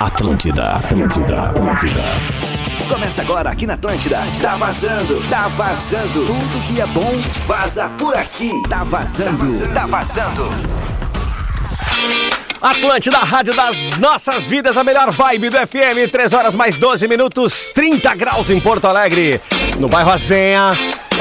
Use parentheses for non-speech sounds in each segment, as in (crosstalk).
Atlântida, Atlântida, Atlântida. Começa agora aqui na Atlântida. Tá vazando, tá vazando. Tudo que é bom vaza por aqui. Tá vazando, tá vazando. Atlântida, rádio das nossas vidas, a melhor vibe do FM. 3 horas mais 12 minutos, 30 graus em Porto Alegre. No bairro Azenha.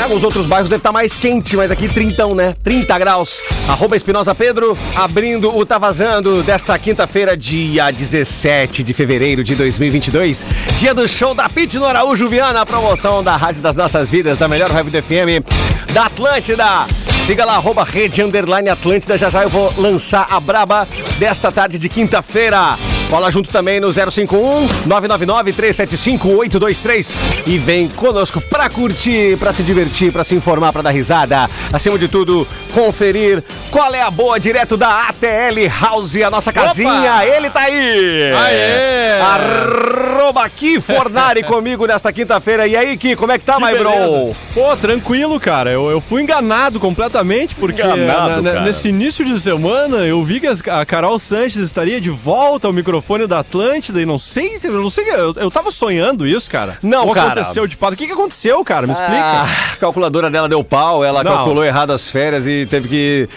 Alguns outros bairros deve estar mais quente, mas aqui 30, né? 30 graus. Arroba Espinosa Pedro, abrindo o Tá Vazando desta quinta-feira, dia 17 de fevereiro de 2022. Dia do show da Pit no Araújo Viana, a promoção da Rádio das Nossas Vidas, da melhor vibe do FM, da Atlântida. Siga lá, arroba rede underline Atlântida. Já já eu vou lançar a braba desta tarde de quinta-feira. Cola junto também no 051 999 375 823 e vem conosco pra curtir, pra se divertir, pra se informar, pra dar risada. Acima de tudo, conferir qual é a boa direto da ATL House, a nossa casinha. Ele tá aí! Aê! Arroba Ki Fornari (laughs) comigo nesta quinta-feira. E aí, Ki, como é que tá, Que my beleza. bro? Pô, tranquilo, cara. Eu, eu fui enganado completamente, porque Enganado, na- na- nesse início de semana eu vi que a Carol Sanches estaria de volta ao microfone da Atlântida e não sei se. Eu não sei. Eu, eu tava sonhando isso, cara. Não, Ou cara. aconteceu de fato. O que, que aconteceu, cara? Me explica. Ah, a calculadora dela deu pau, ela Não. calculou errado as férias e teve que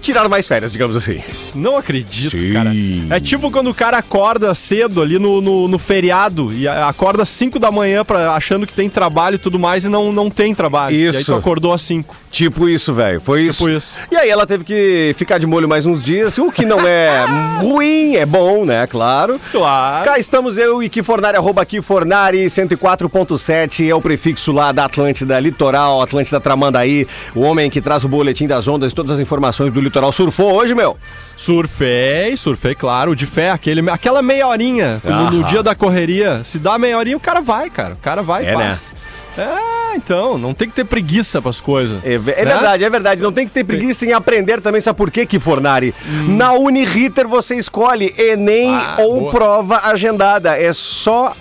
tirar mais férias, digamos assim. Não acredito, Sim. cara. É tipo quando o cara acorda cedo ali no, no, no feriado e acorda às 5 da manhã pra, achando que tem trabalho e tudo mais e não, não tem trabalho. E aí Isso. tu acordou às 5. Tipo isso, velho. Foi isso. Tipo isso. E aí ela teve que ficar de molho mais uns dias, o que não é (laughs) ruim, é bom, né? Claro. Claro. Cá estamos eu e Kifornari, arroba Kifornari, 104.7 é o prefixo lá da Atlântida Litoral, Atlântida Tramandaí, o homem que traz o boletim das ondas e todas as informações do litoral. Surfou hoje, meu? Surfei, surfei, claro, de fé, aquele, aquela meia horinha, no, no dia da correria, se dá meia horinha, o cara vai, cara, o cara vai e É, faz. É, então, não tem que ter preguiça pras coisas. É, é Né? verdade, é verdade. Não tem que ter preguiça em aprender também. Sabe por quê, Kifornari? Na Uniriter você escolhe Enem Hum. Ah, ou boa. prova agendada. É só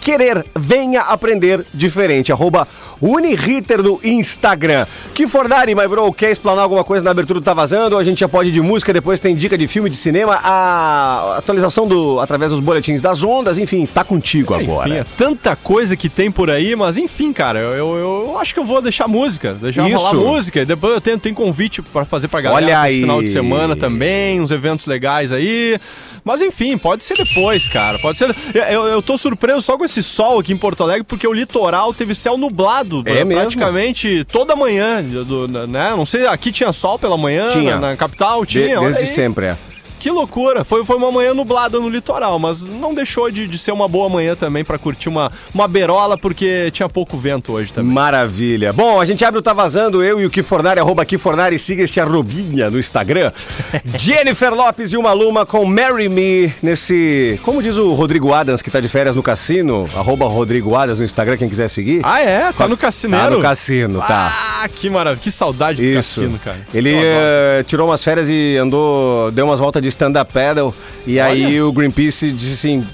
querer. Venha aprender diferente. Arroba Uniriter no Instagram. Kifornari, my bro, quer explanar alguma coisa na abertura do Tá Vazando? A gente já pode ir de música, depois tem dica de filme, de cinema, a atualização do através dos boletins das ondas, enfim, tá contigo agora. Enfim, é tanta coisa que tem por aí, mas enfim, cara, eu, eu, eu acho que eu vou deixar música, deixar Isso. rolar música. e Depois eu tenho, tenho convite pra fazer pra galera Olha aí. final de semana também, uns eventos legais aí. Mas enfim, pode ser depois, cara. Pode ser. Eu, eu, eu tô surpreso só com esse sol aqui em Porto Alegre, porque o litoral teve céu nublado É mesmo? praticamente toda manhã. do- né? Não sei, aqui tinha sol pela manhã, Tinha. Na, na capital De- tinha. olha desde aí. sempre, é. Que loucura! Foi, foi uma manhã nublada no litoral, mas não deixou de, de ser uma boa manhã também pra curtir uma, uma berola, porque tinha pouco vento hoje também. Maravilha. Bom, a gente abre o Tá Vazando, eu e o Kifornari, arroba Kifornari, siga este arrobinha no Instagram. (laughs) Jennifer Lopes e uma Luma com Marry Me, nesse, como diz o Rodrigo Adams, que tá de férias no cassino, arroba Rodrigo Adams no Instagram, quem quiser seguir. Ah, é? Tá no cassineiro? Tá no cassino, tá. Ah, que maravilha. Que saudade do Isso. cassino, cara. Ele eh, tirou umas férias e andou, deu umas voltas de stand-up paddle, e aí o Greenpeace disse assim,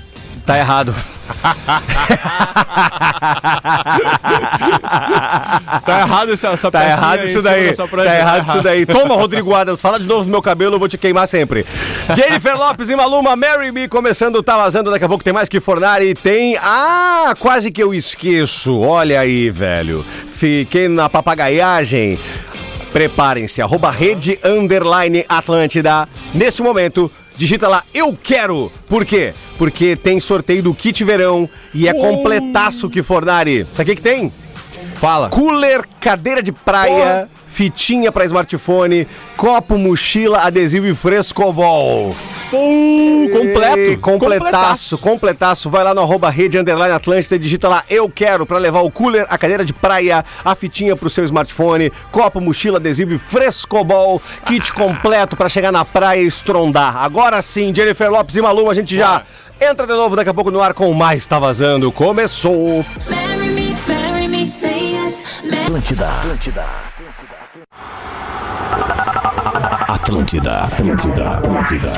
tá errado. Tá errado essa, essa Tá pecinha errado isso daí. Tá prancha. errado isso daí. (laughs) Toma, Rodrigo Adams, fala de novo no meu cabelo, eu vou te queimar sempre. Jennifer Lopes e Maluma, Marry Me, começando, tá vazando, daqui a pouco tem mais que Fornari. Tem. Ah, quase que eu esqueço. Olha aí, velho. Fiquei na papagaiagem. Preparem-se, arroba rede underline Atlântida. Neste momento, digita lá, eu quero. Por quê? Porque tem sorteio do kit verão e é completaço que Fornari. Sabe o que, que tem? Fala. Cooler, cadeira de praia, fitinha pra smartphone, copo, mochila, adesivo e frescobol. Pum, completo. Completaço, completaço. Vai lá no arroba rede underline Atlântida e digita lá eu quero pra levar o cooler, a cadeira de praia, a fitinha pro seu smartphone, copo, mochila, adesivo e frescobol, kit completo pra chegar na praia e estrondar. Agora sim, Jennifer Lopes e Maluma, a gente já entra de novo daqui a pouco no ar com o mais tá vazando. Começou. Marry me, marry me, say yes. Marry Atlântida, Atlântida. Atlântida, Atlântida, Atlântida.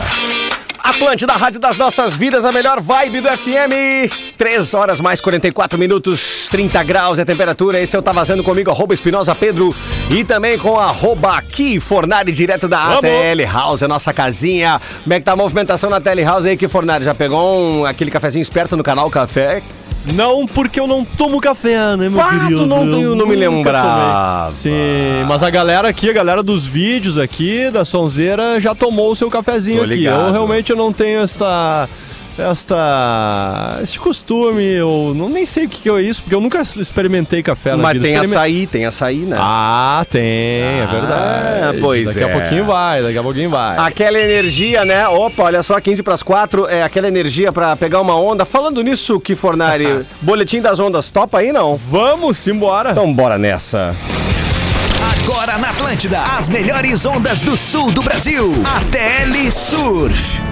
Atlântida, Rádio das Nossas Vidas, a melhor vibe do FM. 3 horas mais 44 minutos, 30 graus é a temperatura. Esse eu tá vazando comigo, arroba Espinosa Pedro. E também com arroba aqui, Fornari, direto da ATL House, a nossa casinha. Como é que tá a movimentação na ATL House aí, que Fornari? Já pegou um, aquele cafezinho esperto no canal Café? Não, porque eu não tomo café, né, meu tu querido? não- Eu não me lembrava. tomei. Sim, mas a galera aqui, a galera dos vídeos aqui, da Sonzeira, já tomou o seu cafezinho aqui. Eu realmente não tenho esta... Esta. Este costume, eu não nem sei o que, que é isso, porque eu nunca experimentei café na Mas vida. tem Experime- açaí, tem açaí, né? Ah, tem, é Ah, verdade. pois daqui é. a pouquinho vai, daqui a pouquinho vai. Aquela energia, né? Opa, olha só, 15 para as 4, é aquela energia pra pegar uma onda. Falando nisso, que Fornari, (laughs) boletim das ondas, topa aí não? Vamos embora. Então bora nessa. Agora na Atlântida, as melhores ondas do sul do Brasil. ATL Surf.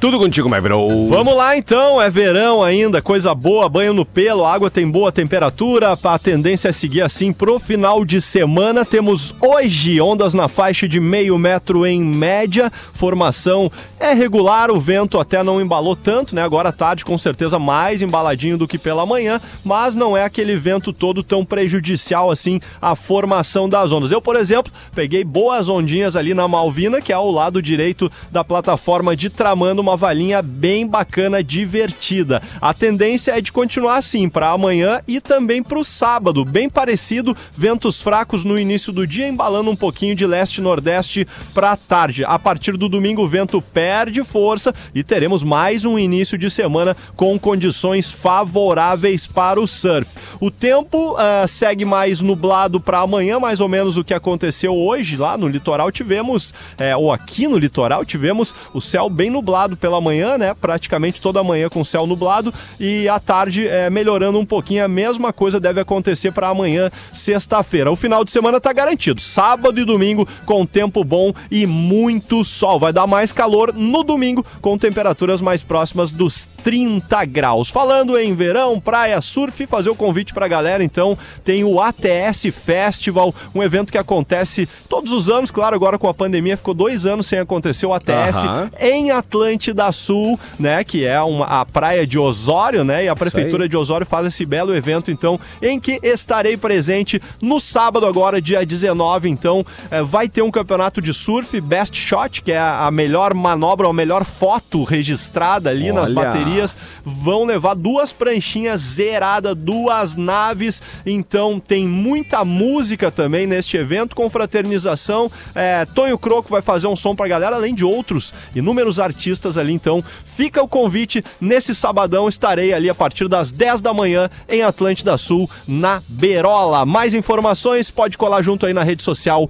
Tudo contigo, my bro. Vamos lá então, é verão ainda, coisa boa, banho no pelo, a água tem boa temperatura, a tendência é seguir assim pro final de semana. Temos hoje ondas na faixa de meio metro em média, formação é regular, o vento até não embalou tanto, né? Agora à tarde com certeza mais embaladinho do que pela manhã, mas não é aquele vento todo tão prejudicial assim à formação das ondas. Eu, por exemplo, peguei boas ondinhas ali na Malvina, que é ao lado direito da plataforma de Tramando, uma valinha bem bacana, divertida. A tendência é de continuar assim para amanhã e também para o sábado, bem parecido, ventos fracos no início do dia, embalando um pouquinho de leste-nordeste para tarde. A partir do domingo, o vento perde força e teremos mais um início de semana com condições favoráveis para o surf. O tempo ah, segue mais nublado para amanhã, mais ou menos o que aconteceu hoje lá no litoral. Tivemos, é, ou aqui no litoral, tivemos o céu bem nublado pela manhã, né? Praticamente toda manhã com céu nublado e à tarde é, melhorando um pouquinho. A mesma coisa deve acontecer para amanhã, sexta-feira. O final de semana tá garantido. Sábado e domingo com tempo bom e muito sol. Vai dar mais calor no domingo com temperaturas mais próximas dos 30 graus. Falando em verão, praia, surf, fazer o convite pra galera, então, tem o ATS Festival, um evento que acontece todos os anos, claro, agora com a pandemia ficou dois anos sem acontecer o ATS Aham. em Atlântida Sul, né, que é uma, a praia de Osório, né, e a prefeitura de Osório faz esse belo evento, então, em que estarei presente no sábado agora, dia 19, então, eh, vai ter um campeonato de surf, Best Shot, que é a melhor manobra, a melhor foto registrada ali nas Olha. baterias, vão levar duas pranchinhas zeradas, duas naves, então tem muita música também neste evento, confraternização, é, Tonho Croco vai fazer um som pra galera, além de outros inúmeros artistas ali, então fica o convite, nesse sabadão estarei ali a partir das 10 da manhã em Atlântida Sul, na Berola. Mais informações, pode colar junto aí na rede social,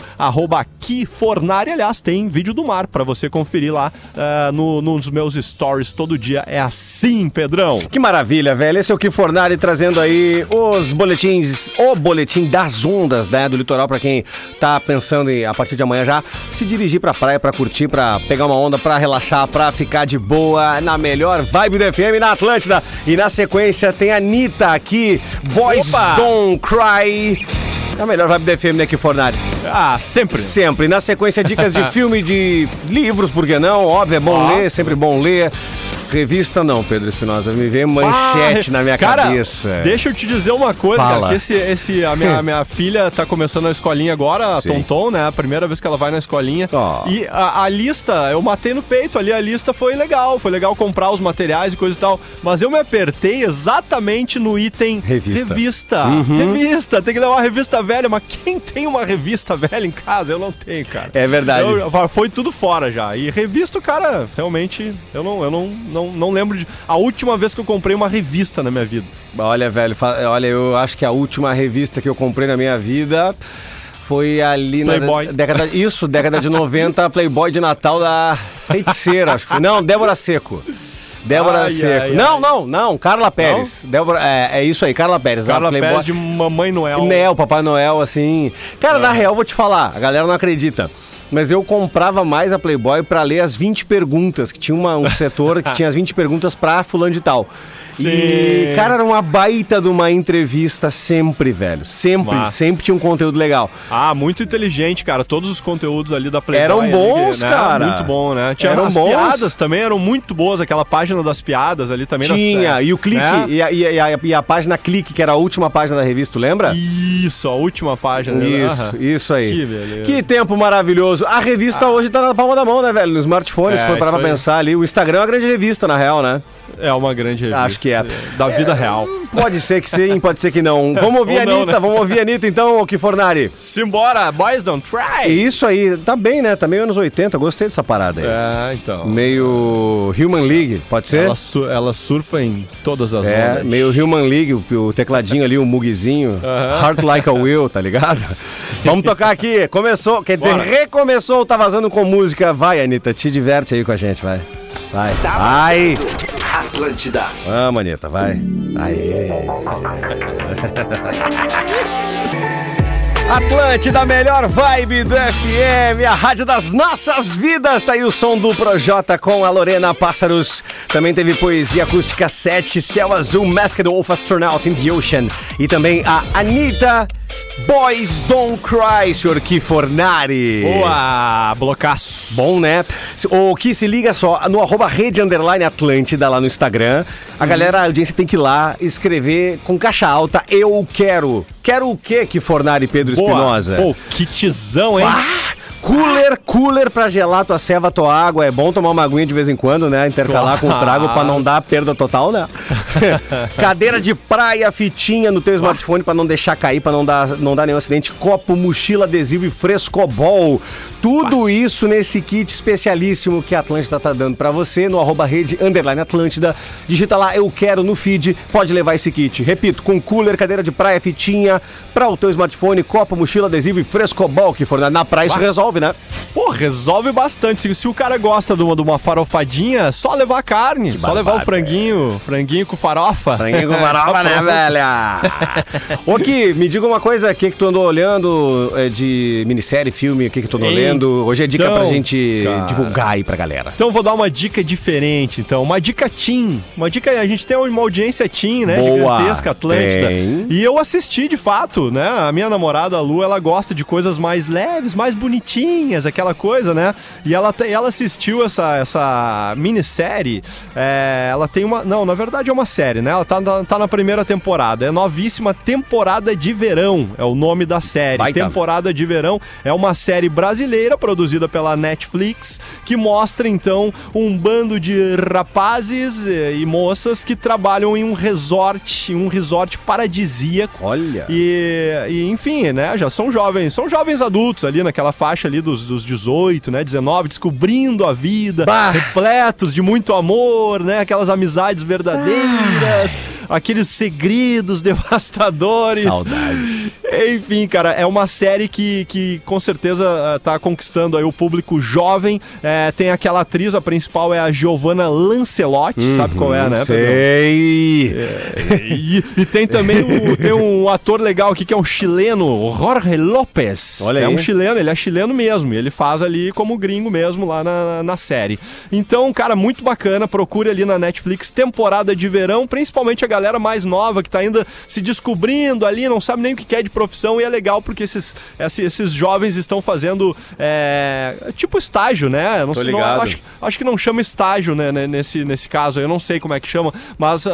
Kifornari, aliás, tem vídeo do mar pra você conferir lá ah, no, nos meus stories todo dia, é assim, Pedrão. Que maravilha, velho. Esse é o que Fornari trazendo aí os boletins, o boletim das ondas, né, do litoral pra quem tá pensando em a partir de amanhã já se dirigir pra praia pra curtir, pra pegar uma onda, pra relaxar, pra ficar de boa na melhor vibe do FM na Atlântida. E na sequência tem a Anitta aqui, Boys Opa! Don't Cry. É a melhor vibe do FM, né, que Fornari? Ah, sempre. Sempre. Na sequência, dicas de (laughs) filme, de livros, por que não? Óbvio, é bom Ó. ler, sempre bom ler. Revista não, Pedro Espinosa. Me vem manchete Ah, na minha cara, cabeça. Deixa eu te dizer uma coisa, Fala. cara, que esse, esse, a minha, a minha (laughs) filha tá começando a escolinha agora, a Sim. Tonton, né? A primeira vez que ela vai na escolinha. Ó. E a, a lista, eu matei no peito ali, a lista foi legal, foi legal comprar os materiais e coisa e tal. Mas eu me apertei exatamente no item Revista. Revista. Uhum. Revista. Tem que levar uma revista velha, mas quem tem uma revista velha em casa? Eu não tenho, cara. É verdade. Eu- foi tudo fora já. E revista, cara, realmente, eu não, eu não, não, não lembro de. A última vez que eu comprei uma revista na minha vida. Olha, velho, olha, eu acho que a última revista que eu comprei na minha vida foi ali Playboy. na década. Isso, década de 90, (laughs) Playboy de Natal da Feiticeira, acho que foi. Não, Débora Seco. Débora Ai, Seco. ai, não, ai. não, não, Carla Pérez. Débora, é, é isso aí, Carla Pérez. Carla Playboy. Pérez de Mamãe Noel. Né, o Papai Noel, assim. Cara, É. na real, vou te falar, a galera não acredita. Mas eu comprava mais a Playboy pra ler as 20 perguntas, que tinha uma- um setor que (laughs) tinha as 20 perguntas pra fulano de tal. E, Sim. cara, era uma baita de uma entrevista sempre, velho. Sempre, sempre tinha um conteúdo legal. Ah, muito inteligente, cara. Todos os conteúdos ali da Playboy. Eram ali, bons, né? cara. Muito bom, né? Tinha Eram as bons. piadas também eram muito boas. Aquela página das piadas ali também. Tinha, das- e o clique, né? e, a, e a- e a- e página clique, que era a última página da revista, tu lembra? Isso, a última página. né? Isso, Aham. isso aí. Que beleza. Que tempo maravilhoso. A revista hoje tá na palma da mão, né, velho? No smartphone, se É, for parar pra pensar ali. O Instagram é uma grande revista, na real, né? É uma grande revista. Acho que é. Da vida real. Pode ser que sim, pode ser que não. (laughs) Vamos ouvir a Ou não, Anitta, né? vamos ouvir a Anitta então, que Fornari. Simbora, boys don't try. Isso aí, tá bem, né? Tá meio anos 80, gostei dessa parada aí. É, então. Meio Human League, pode ser? Ela, su- ela surfa em todas as É, ondas. meio Human League, o, o tecladinho ali, o mugzinho. Heart Like a Will, tá ligado? (laughs) Vamos tocar aqui. Começou, quer dizer, Bora. recomeçou, tá vazando com música. Vai, Anitta, te diverte aí com a gente, vai. Vai. Tá Vai. Atlântida. Vamos, Anitta, vai. Aê. (laughs) Atlântida, melhor vibe do FM, a rádio das nossas vidas. Tá aí o som do Projota com a Lorena Pássaros. Também teve poesia acústica 7, Céu Azul, Masked Wolf Astronaut in the Ocean. E também a Anitta, Boys Don't Cry, senhor Kifornari. Boa, blocaço. Bom, né? O que se liga só, no arroba rede underline Atlântida lá no Instagram, a galera, a audiência tem que ir lá escrever com caixa alta, eu quero. Quero o quê que Fornari Pedro Boa. Espinosa? Pô, que tisão, hein? Ah, cooler, cooler pra gelar tua ceva, tua água. É bom tomar uma aguinha de vez em quando, né? Intercalar com o trago pra não dar perda total, né? (laughs) Cadeira de praia, fitinha no teu smartphone pra não deixar cair, pra não dar, não dar nenhum acidente. Copo, mochila, adesivo e frescobol. Tudo isso nesse kit especialíssimo que a Atlântida tá dando pra você no arroba rede underline Atlântida. Digita lá, eu quero no feed, pode levar esse kit. Repito, com cooler, cadeira de praia, fitinha, pra o teu smartphone, copo, mochila, adesivo e frescobol, que for na, na praia isso resolve, né? Pô, resolve bastante. Se, se o cara gosta de uma, de uma farofadinha, é só levar a carne, só levar o franguinho, franguinho com farofa. Franguinho com farofa, né, velha? (laughs) Ô, Ki, me diga uma coisa, o que que tu andou olhando é, de minissérie, filme, o que que tu andou lendo? Hoje é dica pra Então, gente cara. divulgar aí pra galera. Então vou dar uma dica diferente, então. Uma dica teen. Uma dica, a gente tem uma audiência teen, né? Boa, Gigantesca, Atlântida. tem. E eu assisti, de fato, né? A minha namorada, a Lu, ela gosta de coisas mais leves, mais bonitinhas, aquela coisa, né? E ela, ela assistiu essa, essa minissérie. é, ela tem uma... Não, na verdade é uma série, né? Ela tá, na- tá na primeira temporada. É novíssima Temporada de Verão, é o nome da série. Baita. Temporada de Verão é uma série brasileira produzida pela Netflix que mostra então um bando de rapazes eh, e moças que trabalham em um resort, em um resort paradisíaco. Olha. E, e, enfim, né, já são jovens, são jovens adultos ali naquela faixa ali dos, dos 18, né, 19, descobrindo a vida, Bah. repletos de muito amor, né, aquelas amizades verdadeiras, aqueles segredos devastadores. Saudade. Enfim, cara, é uma série que, que com certeza eh, tá conquistando aí o público jovem. Eh, tem aquela atriz, a principal é a Giovanna Lancelotti, sabe qual é, né? Pedrão? Sei. E, e tem também um, tem um ator legal aqui que é um chileno, o Jorge Lopes. Olha é aí. um chileno, ele é chileno mesmo. Ele faz ali como gringo mesmo lá na, na série. Então, cara, muito bacana. Procure ali na Netflix temporada de verão, principalmente a galera mais nova que tá ainda se descobrindo ali, não sabe nem o que quer de profissão. E é legal porque esses, esses, jovens estão fazendo é, tipo estágio, né? Não sei, não- acho, acho que não chama estágio, né, né, nesse, nesse caso. Eu não sei como é que chama, mas, ah,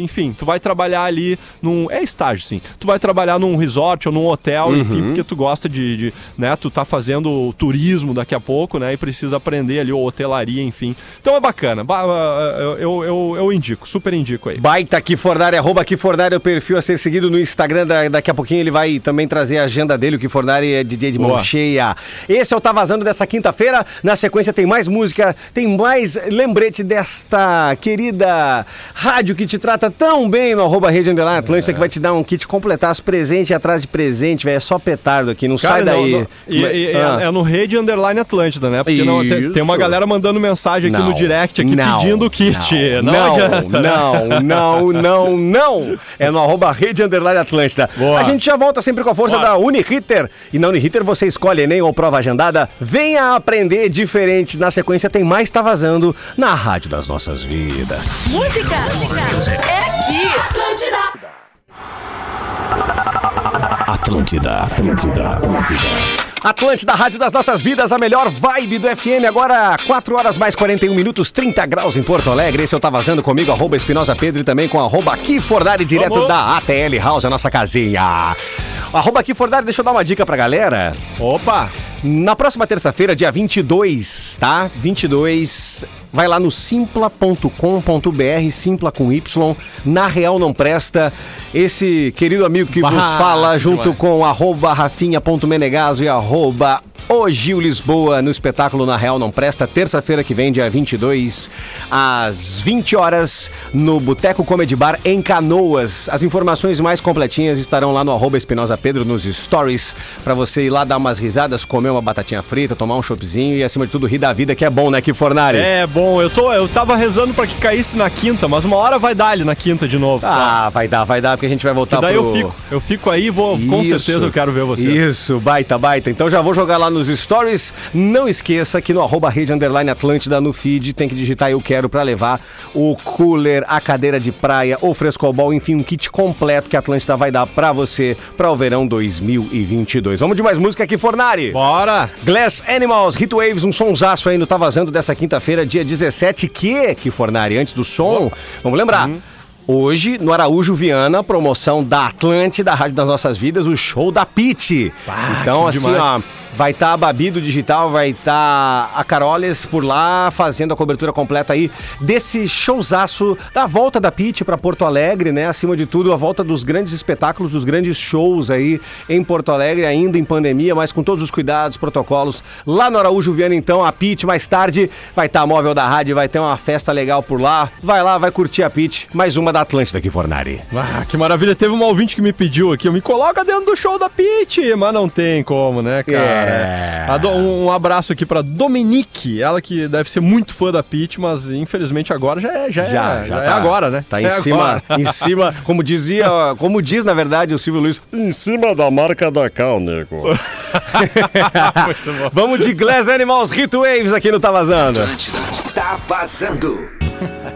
enfim, tu vai trabalhar ali num. É estágio, sim. Tu vai trabalhar num resort ou num hotel, Uhum. enfim, porque tu gosta de, de, né, tu tá fazendo turismo daqui a pouco, né, e precisa aprender ali, ou hotelaria, enfim. Então é bacana. Ba- ah, eu, eu, eu, eu indico, super indico aí. Baita Kifornari, arroba Kifornari é o perfil a ser seguido no Instagram. Da- daqui a pouquinho ele vai também trazer a agenda dele. O Kifornari é DJ de mão cheia. Esse é o Tá Vazando dessa quinta-feira. Na sequência tem mais música, tem mais lembrete desta querida rádio que te trata tão bem no arroba Rede Underline Atlântica, que vai te dar um kit completasse presente atrás de presente, velho. É só petardo aqui, não sai Cara, não, daí. não. E, e- é- Ah. é, no Rede Underline Atlântida, né? Porque não, tem, tem uma galera mandando mensagem aqui Não, no direct aqui não, pedindo o kit. Não, Não, adianta. né? não, não, não, não. (laughs) É no arroba Rede Underline Atlântida. Boa. A gente já volta volta sempre com a força da Uniriter. E na Uniriter você escolhe Enem ou prova agendada. Venha aprender diferente. Na sequência tem mais Tá Vazando na Rádio das Nossas Vidas. Música é aqui. Atlântida, Atlântida, Atlântida. Atlântida, Rádio das Nossas Vidas, a melhor vibe do FM. Agora, 4 horas mais 41 minutos, 30 graus em Porto Alegre. Esse eu tá vazando comigo, arroba Espinosa Pedro e também com arroba aqui Fornari, direto Vamos. da ATL House, a nossa casinha. Arroba aqui Fornari, deixa eu dar uma dica pra galera. Opa! Na próxima terça-feira, dia 22, tá? 22, vai lá no simpla.com.br, simpla com Y, na Real Não Presta. Esse querido amigo que vos Bah, fala, que junto demais. com arroba rafinha.menegaso e arroba o Gil Lisboa, no espetáculo Na Real Não Presta, terça-feira que vem, dia 22, às 20 horas, no Boteco Comedy Bar, em Canoas. As informações mais completinhas estarão lá no arroba Espinosa Pedro, nos stories, pra você ir lá dar umas risadas, comer uma batatinha frita, tomar um choppzinho e, acima de tudo, rir da vida, que é bom, né, que Fornari? É bom, eu, tô, eu tava rezando pra que caísse na quinta, mas uma hora vai dar ali na quinta de novo. tá? Ah, vai dar, vai dar, porque a gente vai voltar Que daí pro... eu fico, eu fico aí e vou, com Isso. certeza eu quero ver você. Isso, baita, baita. Então já vou jogar lá nos stories. Não esqueça que no arroba rede underline Atlântida no feed tem que digitar eu quero pra levar o cooler, a cadeira de praia, o frescobol, enfim, um kit completo que a Atlântida vai dar pra você para o verão 2022. Vamos de mais música aqui, Fornari. Bora! Glass Animals, Hit Waves, um sonsaço aí no Tá Vazando dessa quinta-feira, dia 17, que, que Fornari, antes do som, vamos lembrar. Uhum. Hoje, no Araújo Viana, promoção da Atlântida, Rádio das Nossas Vidas, o show da Pit. Ah, então, assim, demais. ó, vai estar a Babi do Digital, vai estar a Caroles por lá, fazendo a cobertura completa aí desse showzaço da volta da Pit para Porto Alegre, né? Acima de tudo, a volta dos grandes espetáculos, dos grandes shows aí em Porto Alegre, ainda em pandemia, mas com todos os cuidados, protocolos. Lá no Araújo Viana, então, a Pit, mais tarde, vai estar a móvel da rádio, vai ter uma festa legal por lá. Vai lá, vai curtir a Pit, mais uma da Atlântida aqui, Fornari. Ah, que maravilha. Teve uma ouvinte que me pediu aqui, me coloca dentro do show da Pete, mas não tem como, né, cara? É. A do- um, um abraço aqui pra Dominique, ela que deve ser muito fã da Pete, mas infelizmente agora já é, já, é, já é tá- agora, né? Tá em É cima, agora. em cima, como dizia, (laughs) como diz na verdade o Silvio Luiz, em cima da marca da Cal, nego. (laughs) Vamos de Glass Animals Hit Waves aqui no Tá Vazando. Tá vazando. (laughs)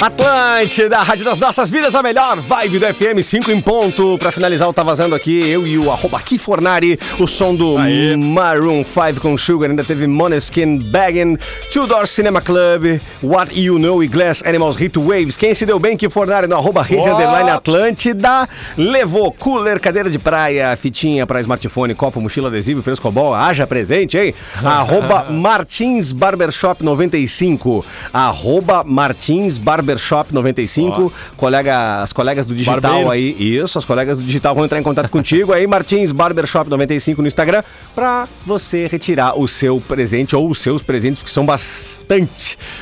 Atlântida, Rádio das Nossas Vidas, a melhor vibe do FM 5 em ponto. Pra finalizar o Tá Vazando aqui, eu e o arroba aqui Fornari, o som do Aê. Maroon 5 com Sugar, ainda teve Moneskin, Baggin, Two Door Cinema Club, What You Know e Glass Animals Hit Waves. Quem se deu bem que Fornari no arroba rede Ó. underline Atlântida, levou cooler, cadeira de praia, fitinha pra smartphone, copo, mochila adesivo, frescobol, haja presente, hein? (laughs) arroba Martins Barbershop 95, arroba Martins Barbershop 95, colega, as colegas do digital Barbeiro. aí, isso, as colegas do digital vão entrar em contato contigo aí, Martins Barbershop 95 no Instagram, pra você retirar o seu presente ou os seus presentes, porque são bastante,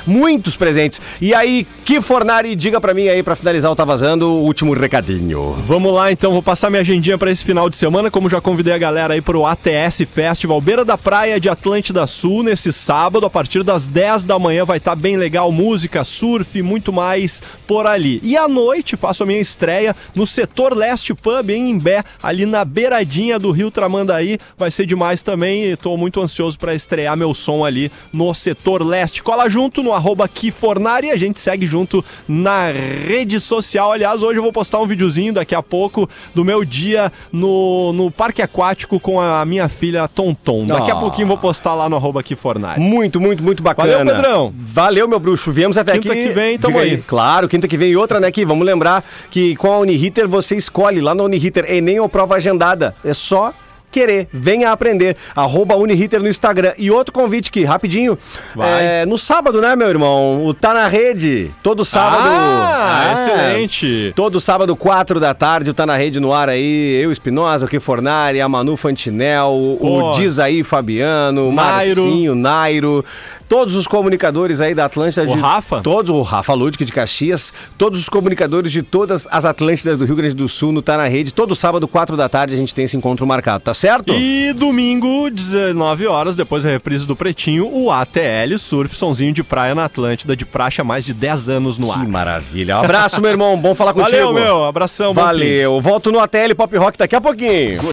muitos presentes. E aí, que Fornari, diga pra mim aí, pra finalizar o Tá Vazando, o último recadinho. Vamos lá, então, vou passar minha agendinha pra esse final de semana, como já convidei a galera aí pro ATS Festival, Beira da Praia de Atlântida Sul, nesse sábado, a partir das 10 da manhã, vai estar bem legal, música, surf, muito mais por ali. E à noite, faço a minha estreia no Setor Leste Pub, em Imbé, ali na beiradinha do Rio Tramandaí, vai ser demais também, e tô muito ansioso pra estrear meu som ali no Setor Leste. Cola junto no arroba Kifornari, a gente segue junto na rede social. Aliás, hoje eu vou postar um videozinho daqui a pouco do meu dia no, no parque aquático com a minha filha Tonton. Daqui a Ah. pouquinho vou postar lá no arroba Kifornari. Muito, muito, muito bacana. Valeu, Pedrão. Valeu, meu bruxo. Viemos até Quinta aqui. que vem, tamo Diga aí. Claro, quinta que vem. E outra, né, que vamos lembrar que com a Uniriter você escolhe lá na Uniriter Enem ou prova agendada. É só querer. Venha aprender. Arroba Uniriter no Instagram. E outro convite aqui, rapidinho. É, no sábado, né, meu irmão? O Tá na Rede. Todo sábado. Ah, É. excelente. Todo sábado, 4 da tarde, o Tá na Rede no ar aí. Eu, Espinosa, o Kifornari, a Manu Fantinel, o Pô. Dizaí Fabiano, o Nairo. Marcinho, Nairo. Todos os comunicadores aí da Atlântida. O de, Rafa? Todos, o Rafa Ludic de Caxias. Todos os comunicadores de todas as Atlântidas do Rio Grande do Sul no Tá na Rede. Todo sábado, 4 da tarde, a gente tem esse encontro marcado, tá certo? E domingo, 19 horas, depois da reprise do Pretinho, o ATL Surf, sonzinho de praia na Atlântida, de praxe há mais de 10 anos no ar. Que maravilha. Um abraço, meu irmão. Bom falar contigo. Valeu, meu. Abração. Valeu. Volto no ATL Pop Rock daqui a pouquinho.